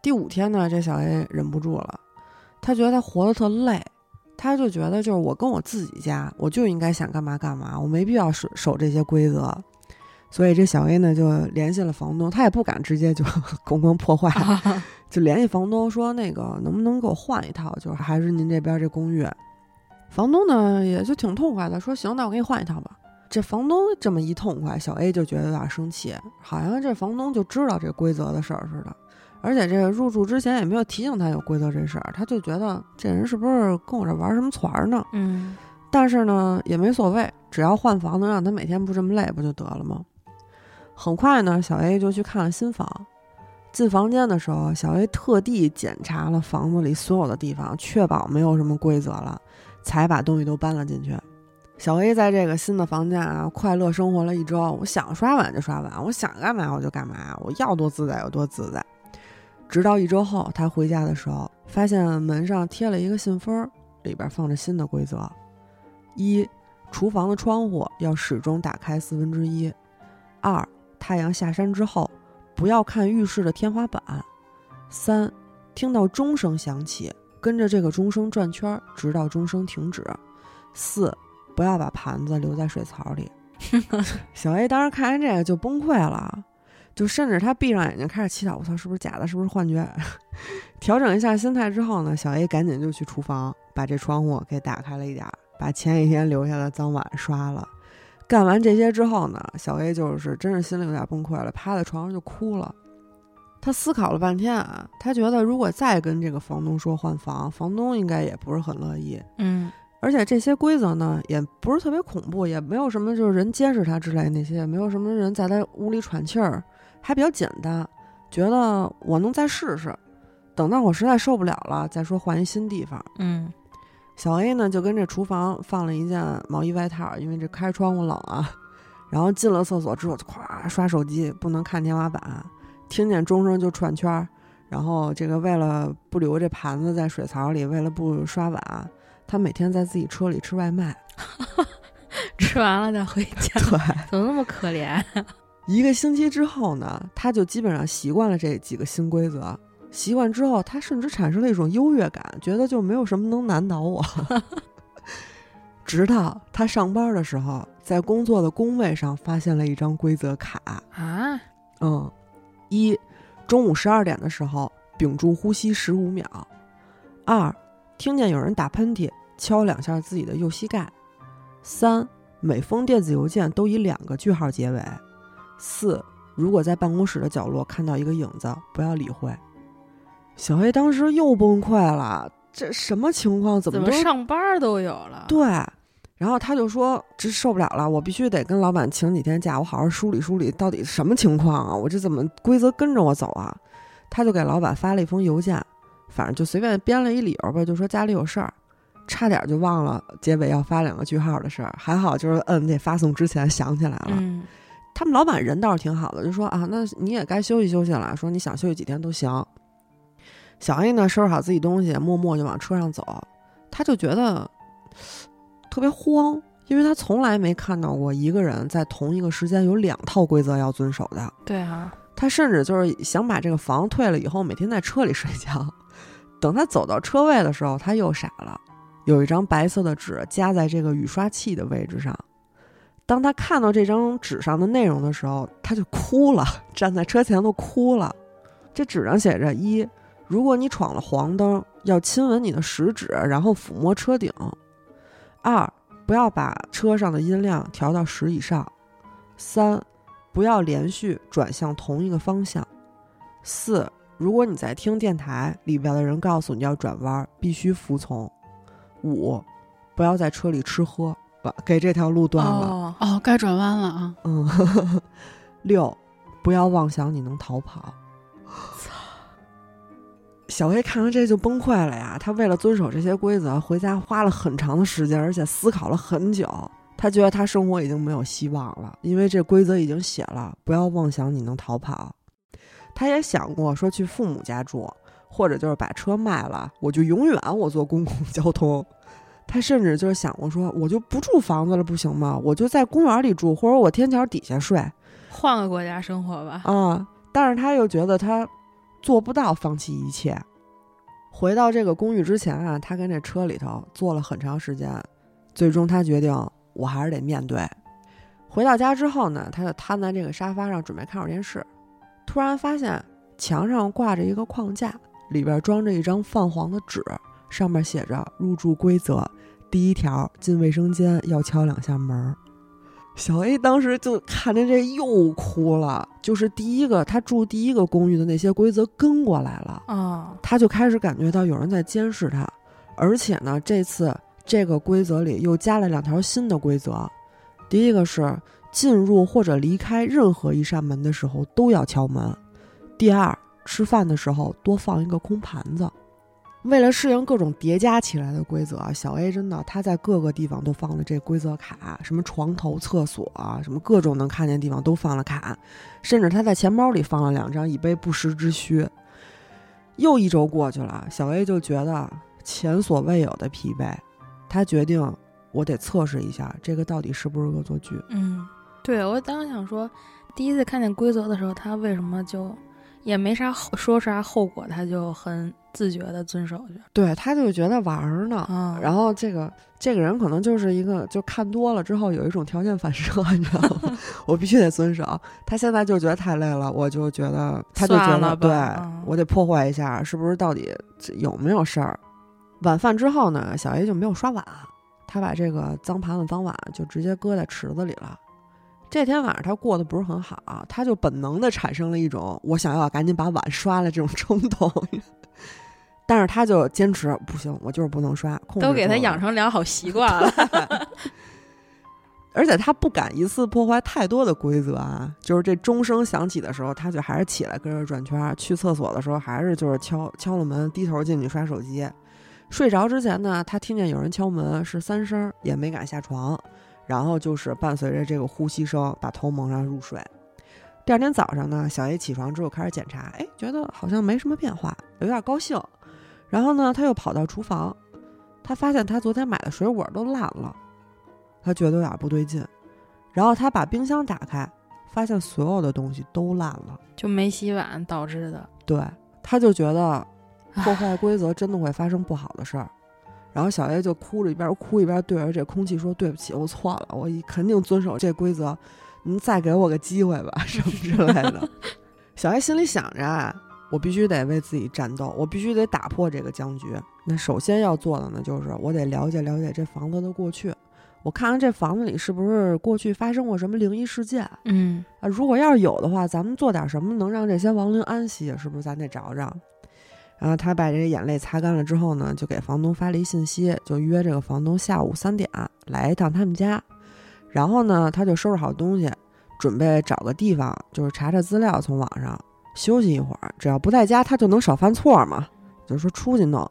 第五天呢，这小 A 忍不住了，他觉得他活得特累，他就觉得就是我跟我自己家，我就应该想干嘛干嘛，我没必要守守这些规则。所以这小 A 呢就联系了房东，他也不敢直接就 公公破坏，就联系房东说那个能不能给我换一套，就是还是您这边这公寓。房东呢也就挺痛快的，说行，那我给你换一套吧。这房东这么一痛快，小 A 就觉得有点生气，好像这房东就知道这规则的事儿似的，而且这个入住之前也没有提醒他有规则这事儿，他就觉得这人是不是跟我这玩什么团儿呢？嗯，但是呢也没所谓，只要换房能让他每天不这么累，不就得了吗？很快呢，小 A 就去看了新房。进房间的时候，小 A 特地检查了房子里所有的地方，确保没有什么规则了，才把东西都搬了进去。小 A 在这个新的房间啊，快乐生活了一周。我想刷碗就刷碗，我想干嘛我就干嘛，我要多自在有多自在。直到一周后，他回家的时候，发现门上贴了一个信封，里边放着新的规则：一、厨房的窗户要始终打开四分之一；二、太阳下山之后，不要看浴室的天花板；三、听到钟声响起，跟着这个钟声转圈，直到钟声停止；四。不要把盘子留在水槽里。小 A 当时看完这个就崩溃了，就甚至他闭上眼睛开始祈祷：“我操，是不是假的？是不是幻觉？” 调整一下心态之后呢，小 A 赶紧就去厨房把这窗户给打开了一点，把前一天留下的脏碗刷了。干完这些之后呢，小 A 就是真是心里有点崩溃了，趴在床上就哭了。他思考了半天啊，他觉得如果再跟这个房东说换房，房东应该也不是很乐意。嗯。而且这些规则呢，也不是特别恐怖，也没有什么就是人监视他之类那些，也没有什么人在他屋里喘气儿，还比较简单。觉得我能再试试，等到我实在受不了了再说换一新地方。嗯，小 A 呢就跟这厨房放了一件毛衣外套，因为这开窗户冷啊。然后进了厕所之后就咵刷手机，不能看天花板，听见钟声就转圈儿。然后这个为了不留这盘子在水槽里，为了不刷碗。他每天在自己车里吃外卖，吃完了再回家。对，怎么那么可怜？一个星期之后呢，他就基本上习惯了这几个新规则。习惯之后，他甚至产生了一种优越感，觉得就没有什么能难倒我。直到他上班的时候，在工作的工位上发现了一张规则卡啊，嗯，一，中午十二点的时候屏住呼吸十五秒，二。听见有人打喷嚏，敲两下自己的右膝盖。三，每封电子邮件都以两个句号结尾。四，如果在办公室的角落看到一个影子，不要理会。小黑当时又崩溃了，这什么情况？怎么上班都有了？对，然后他就说：“这受不了了，我必须得跟老板请几天假，我好好梳理梳理，到底什么情况啊？我这怎么规则跟着我走啊？”他就给老板发了一封邮件。反正就随便编了一理由吧，就说家里有事儿，差点就忘了结尾要发两个句号的事儿。还好就是摁那发送之前想起来了。他们老板人倒是挺好的，就说啊，那你也该休息休息了，说你想休息几天都行。小 A 呢收拾好自己东西，默默就往车上走。他就觉得特别慌，因为他从来没看到过一个人在同一个时间有两套规则要遵守的。对啊，他甚至就是想把这个房退了以后，每天在车里睡觉。等他走到车位的时候，他又傻了。有一张白色的纸夹在这个雨刷器的位置上。当他看到这张纸上的内容的时候，他就哭了，站在车前都哭了。这纸上写着：一，如果你闯了黄灯，要亲吻你的食指，然后抚摸车顶；二，不要把车上的音量调到十以上；三，不要连续转向同一个方向；四。如果你在听电台，里边的人告诉你要转弯，必须服从。五，不要在车里吃喝，给这条路断了。哦，该转弯了啊。嗯。六，不要妄想你能逃跑。操！小黑看完这就崩溃了呀！他为了遵守这些规则，回家花了很长的时间，而且思考了很久。他觉得他生活已经没有希望了，因为这规则已经写了，不要妄想你能逃跑。他也想过说去父母家住，或者就是把车卖了，我就永远我坐公共交通。他甚至就是想过说，我就不住房子了，不行吗？我就在公园里住，或者我天桥底下睡，换个国家生活吧。啊！但是他又觉得他做不到放弃一切。回到这个公寓之前啊，他跟这车里头坐了很长时间，最终他决定我还是得面对。回到家之后呢，他就瘫在这个沙发上准备看会儿电视。突然发现墙上挂着一个框架，里边装着一张泛黄的纸，上面写着入住规则：第一条，进卫生间要敲两下门。小 A 当时就看着这又哭了，就是第一个他住第一个公寓的那些规则跟过来了啊，他就开始感觉到有人在监视他，而且呢，这次这个规则里又加了两条新的规则，第一个是进入或者离开任何一扇门的时候都要敲门。第二，吃饭的时候多放一个空盘子。为了适应各种叠加起来的规则，小 A 真的他在各个地方都放了这规则卡，什么床头、厕所，什么各种能看见地方都放了卡，甚至他在钱包里放了两张，以备不时之需。又一周过去了，小 A 就觉得前所未有的疲惫，他决定我得测试一下这个到底是不是恶作剧。嗯，对我当时想说，第一次看见规则的时候，他为什么就也没啥后说啥后果，他就很。自觉的遵守去，对他就觉得玩儿呢，然后这个这个人可能就是一个就看多了之后有一种条件反射，你知道吗？我必须得遵守。他现在就觉得太累了，我就觉得他就觉得对我得破坏一下，是不是到底有没有事儿？晚饭之后呢，小 A 就没有刷碗，他把这个脏盘子脏碗就直接搁在池子里了。这天晚上他过得不是很好，他就本能的产生了一种我想要赶紧把碗刷了这种冲动。但是他就坚持不行，我就是不能刷。都给他养成良好习惯了，而且他不敢一次破坏太多的规则啊。就是这钟声响起的时候，他就还是起来跟着转圈。去厕所的时候，还是就是敲敲了门，低头进去刷手机。睡着之前呢，他听见有人敲门，是三声，也没敢下床。然后就是伴随着这个呼吸声，把头蒙上入睡。第二天早上呢，小 A 起床之后开始检查，哎，觉得好像没什么变化，有点高兴。然后呢，他又跑到厨房，他发现他昨天买的水果都烂了，他觉得有点不对劲。然后他把冰箱打开，发现所有的东西都烂了，就没洗碗导致的。对，他就觉得破坏规则真的会发生不好的事儿。然后小 A 就哭着一边哭一边对着这空气说：“对不起，我错了，我肯定遵守这规则，您再给我个机会吧，什么之类的。”小 A 心里想着。我必须得为自己战斗，我必须得打破这个僵局。那首先要做的呢，就是我得了解了解这房子的过去，我看看这房子里是不是过去发生过什么灵异事件。嗯啊，如果要是有的话，咱们做点什么能让这些亡灵安息？是不是咱得找找？然后他把这个眼泪擦干了之后呢，就给房东发了一信息，就约这个房东下午三点来一趟他们家。然后呢，他就收拾好东西，准备找个地方，就是查查资料，从网上。休息一会儿，只要不在家，他就能少犯错嘛。就是说出去弄，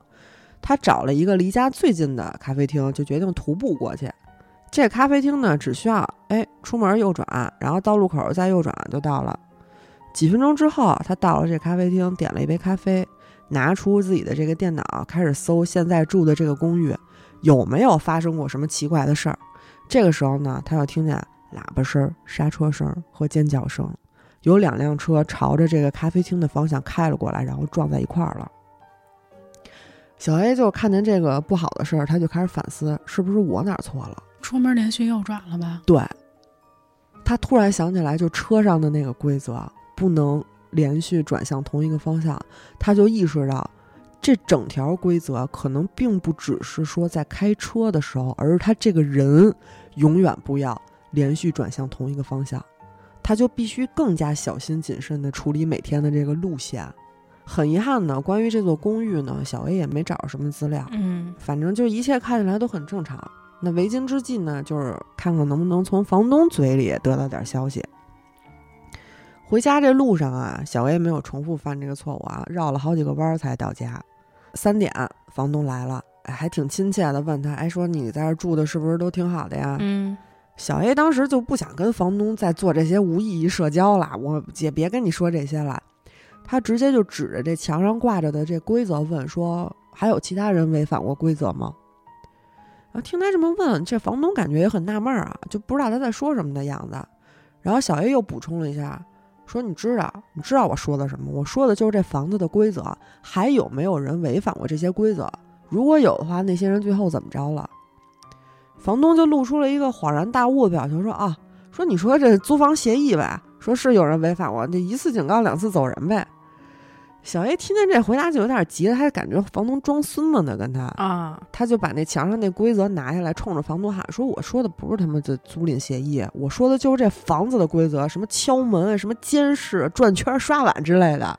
他找了一个离家最近的咖啡厅，就决定徒步过去。这咖啡厅呢，只需要哎出门右转，然后到路口再右转就到了。几分钟之后，他到了这咖啡厅，点了一杯咖啡，拿出自己的这个电脑，开始搜现在住的这个公寓有没有发生过什么奇怪的事儿。这个时候呢，他又听见喇叭声、刹车声和尖叫声。有两辆车朝着这个咖啡厅的方向开了过来，然后撞在一块儿了。小 A 就看见这个不好的事儿，他就开始反思，是不是我哪儿错了？出门连续右转了吧？对。他突然想起来，就车上的那个规则，不能连续转向同一个方向。他就意识到，这整条规则可能并不只是说在开车的时候，而是他这个人永远不要连续转向同一个方向。他就必须更加小心谨慎地处理每天的这个路线。很遗憾呢，关于这座公寓呢，小 A 也没找着什么资料。嗯，反正就一切看起来都很正常。那为今之计呢，就是看看能不能从房东嘴里得到点消息。回家这路上啊，小 A 没有重复犯这个错误啊，绕了好几个弯才到家。三点，房东来了，哎，还挺亲切的，问他，哎，说你在这住的是不是都挺好的呀？嗯。小 A 当时就不想跟房东再做这些无意义社交了，我也别跟你说这些了。他直接就指着这墙上挂着的这规则问说：“还有其他人违反过规则吗？”啊听他这么问，这房东感觉也很纳闷啊，就不知道他在说什么的样子。然后小 A 又补充了一下，说：“你知道，你知道我说的什么？我说的就是这房子的规则，还有没有人违反过这些规则？如果有的话，那些人最后怎么着了？”房东就露出了一个恍然大悟的表情，说：“啊，说你说这租房协议呗，说是有人违反过，这一次警告，两次走人呗。”小 A 听见这回答就有点急了，他就感觉房东装孙子呢，跟他啊，他就把那墙上那规则拿下来，冲着房东喊说：“我说的不是他妈的租赁协议，我说的就是这房子的规则，什么敲门、什么监视、转圈、刷碗之类的。”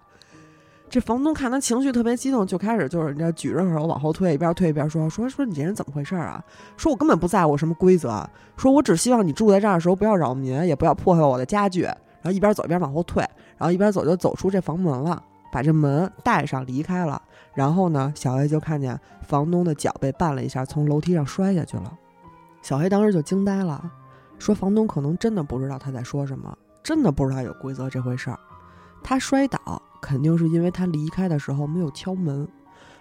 这房东看他情绪特别激动，就开始就是你这举着手往后退，一边退一边说说说你这人怎么回事啊？说我根本不在乎什么规则，说我只希望你住在这儿的时候不要扰民，也不要破坏我的家具。然后一边走一边往后退，然后一边走就走出这房门了，把这门带上离开了。然后呢，小 A 就看见房东的脚被绊了一下，从楼梯上摔下去了。小黑当时就惊呆了，说房东可能真的不知道他在说什么，真的不知道有规则这回事儿。他摔倒肯定是因为他离开的时候没有敲门，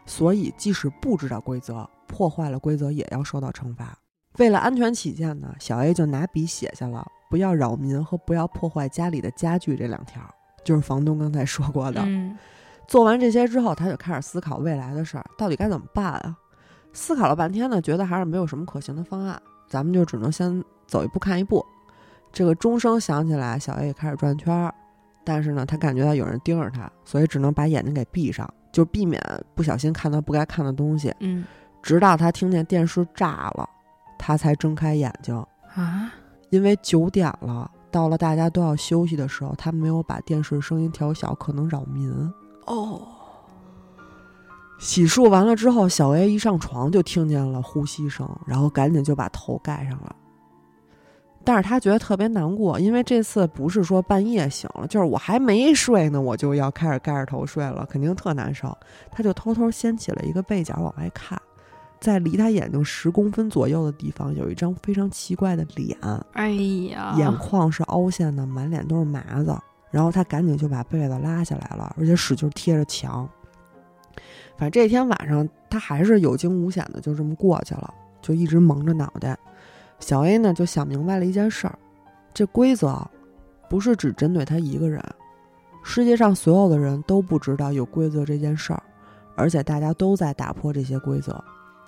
所以即使不知道规则，破坏了规则也要受到惩罚。为了安全起见呢，小 A 就拿笔写下了“不要扰民”和“不要破坏家里的家具”这两条，就是房东刚才说过的。嗯做完这些之后，他就开始思考未来的事儿，到底该怎么办啊？思考了半天呢，觉得还是没有什么可行的方案，咱们就只能先走一步看一步。这个钟声响起来，小 A 也开始转圈儿，但是呢，他感觉到有人盯着他，所以只能把眼睛给闭上，就避免不小心看到不该看的东西。嗯直到他听见电视炸了，他才睁开眼睛。啊，因为九点了，到了大家都要休息的时候，他没有把电视声音调小，可能扰民。哦，洗漱完了之后，小 A 一上床就听见了呼吸声，然后赶紧就把头盖上了。但是他觉得特别难过，因为这次不是说半夜醒了，就是我还没睡呢，我就要开始盖着头睡了，肯定特难受。他就偷偷掀起了一个被角往外看，在离他眼睛十公分左右的地方有一张非常奇怪的脸，哎呀，眼眶是凹陷的，满脸都是麻子。然后他赶紧就把被子拉下来了，而且使劲贴着墙。反正这天晚上他还是有惊无险的，就这么过去了，就一直蒙着脑袋。小 A 呢就想明白了一件事儿：这规则不是只针对他一个人，世界上所有的人都不知道有规则这件事儿，而且大家都在打破这些规则。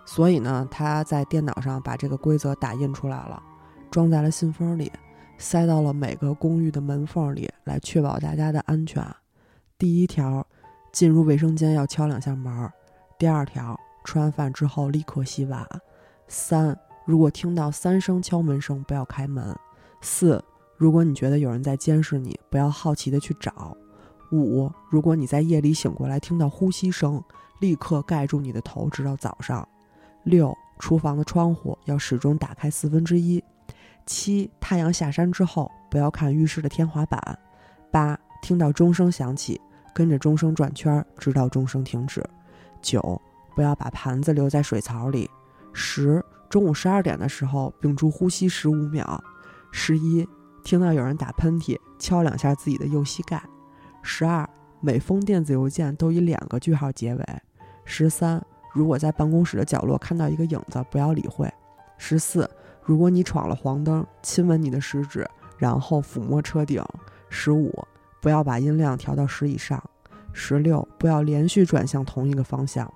所以呢，他在电脑上把这个规则打印出来了，装在了信封里。塞到了每个公寓的门缝里，来确保大家的安全。第一条，进入卫生间要敲两下门；第二条，吃完饭之后立刻洗碗；三，如果听到三声敲门声，不要开门；四，如果你觉得有人在监视你，不要好奇的去找；五，如果你在夜里醒过来听到呼吸声，立刻盖住你的头，直到早上；六，厨房的窗户要始终打开四分之一。七，太阳下山之后，不要看浴室的天花板。八，听到钟声响起，跟着钟声转圈，直到钟声停止。九，不要把盘子留在水槽里。十，中午十二点的时候屏住呼吸十五秒。十一，听到有人打喷嚏，敲两下自己的右膝盖。十二，每封电子邮件都以两个句号结尾。十三，如果在办公室的角落看到一个影子，不要理会。十四。如果你闯了黄灯，亲吻你的食指，然后抚摸车顶。十五，不要把音量调到十以上。十六，不要连续转向同一个方向。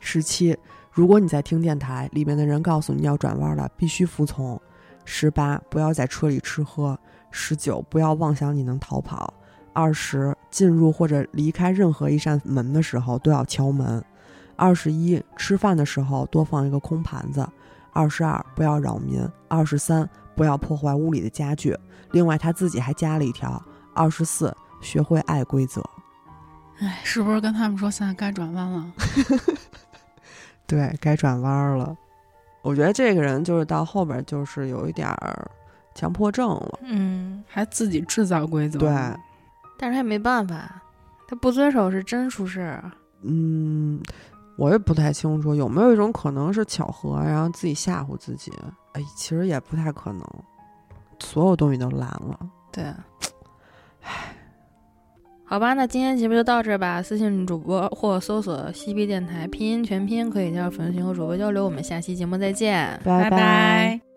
十七，如果你在听电台，里面的人告诉你要转弯了，必须服从。十八，不要在车里吃喝。十九，不要妄想你能逃跑。二十，进入或者离开任何一扇门的时候都要敲门。二十一，吃饭的时候多放一个空盘子。二十二，不要扰民；二十三，不要破坏屋里的家具。另外，他自己还加了一条：二十四，学会爱规则。哎，是不是跟他们说现在该转弯了？对，该转弯了。我觉得这个人就是到后边就是有一点儿强迫症了。嗯，还自己制造规则。对，但是他也没办法，他不遵守是真出事儿。嗯。我也不太清楚有没有一种可能是巧合，然后自己吓唬自己。哎，其实也不太可能，所有东西都烂了。对，唉，好吧，那今天节目就到这儿吧。私信主播或搜索“西 B 电台”拼音全拼，可以加入粉丝群和主播交流。我们下期节目再见，拜拜。